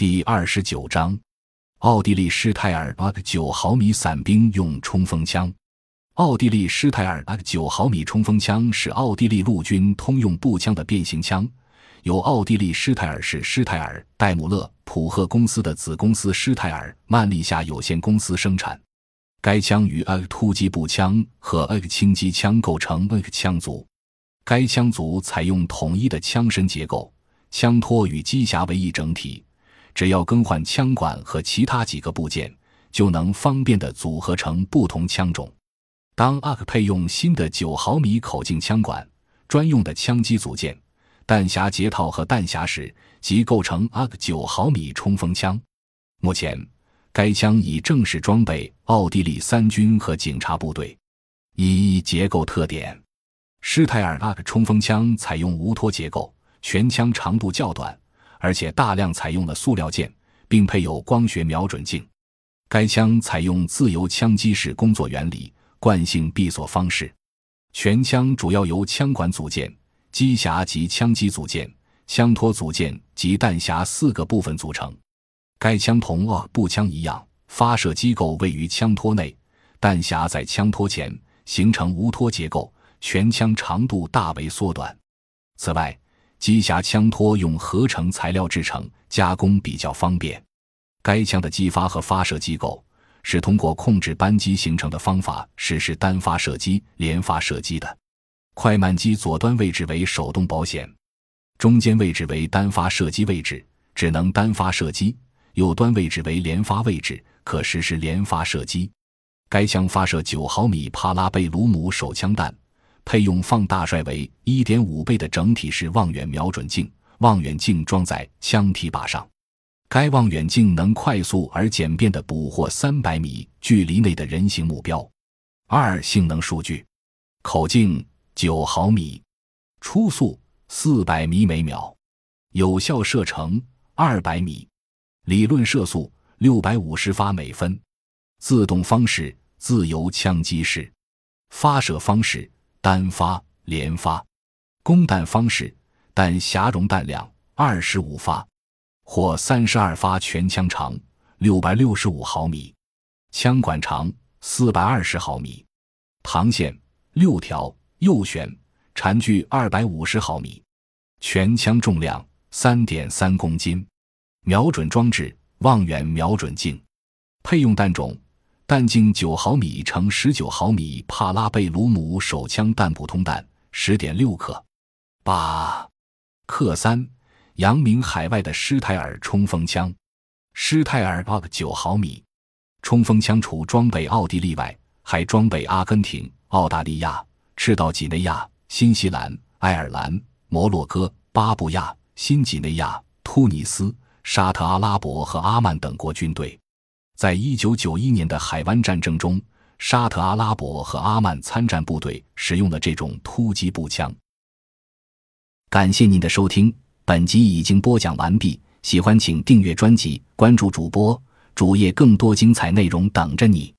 第二十九章，奥地利施泰尔 AK 九毫米伞兵用冲锋枪。奥地利施泰尔 AK 九毫米冲锋枪是奥地利陆军通用步枪的变形枪，由奥地利施泰尔市施泰尔戴姆勒普赫公司的子公司施泰尔曼利夏有限公司生产。该枪与 AK 突击步枪和 AK 轻机枪构成 AK 枪组。该枪组采用统一的枪身结构，枪托与机匣为一整体。只要更换枪管和其他几个部件，就能方便地组合成不同枪种。当 AK 配用新的9毫米口径枪管、专用的枪机组件、弹匣结套和弹匣时，即构成 AK 9毫米冲锋枪。目前，该枪已正式装备奥地利三军和警察部队。一结构特点：施泰尔 AK 冲锋枪采用无托结构，全枪长度较短。而且大量采用了塑料件，并配有光学瞄准镜。该枪采用自由枪击式工作原理，惯性闭锁方式。全枪主要由枪管组件、机匣及枪机组件、枪托组件及弹匣四个部分组成。该枪同二步枪一样，发射机构位于枪托内，弹匣在枪托前，形成无托结构。全枪长度大为缩短。此外，机匣枪托用合成材料制成，加工比较方便。该枪的击发和发射机构是通过控制扳机形成的方法实施单发射击、连发射击的。快慢机左端位置为手动保险，中间位置为单发射击位置，只能单发射击；右端位置为连发位置，可实施连发射击。该枪发射九毫米帕拉贝鲁姆手枪弹。配用放大率为一点五倍的整体式望远瞄准镜，望远镜装在枪体把上。该望远镜能快速而简便地捕获三百米距离内的人形目标。二、性能数据：口径九毫米，初速四百米每秒，有效射程二百米，理论射速六百五十发每分，自动方式自由枪击式，发射方式。单发、连发，供弹方式：弹匣容弹量二十五发，或三十二发。全枪长六百六十五毫米，枪管长四百二十毫米，膛线六条，右旋，缠距二百五十毫米。全枪重量三点三公斤。瞄准装置：望远瞄准镜。配用弹种。弹径九毫米乘十九毫米帕拉贝鲁姆手枪弹普通弹十点六克，八克三。扬名海外的施泰尔冲锋枪，施泰尔 BOG 九毫米冲锋枪除装备奥地利外，还装备阿根廷、澳大利亚、赤道几内亚、新西兰、爱尔兰、摩洛哥、巴布亚新几内亚、突尼斯、沙特阿拉伯和阿曼等国军队。在一九九一年的海湾战争中，沙特阿拉伯和阿曼参战部队使用了这种突击步枪。感谢您的收听，本集已经播讲完毕。喜欢请订阅专辑，关注主播主页，更多精彩内容等着你。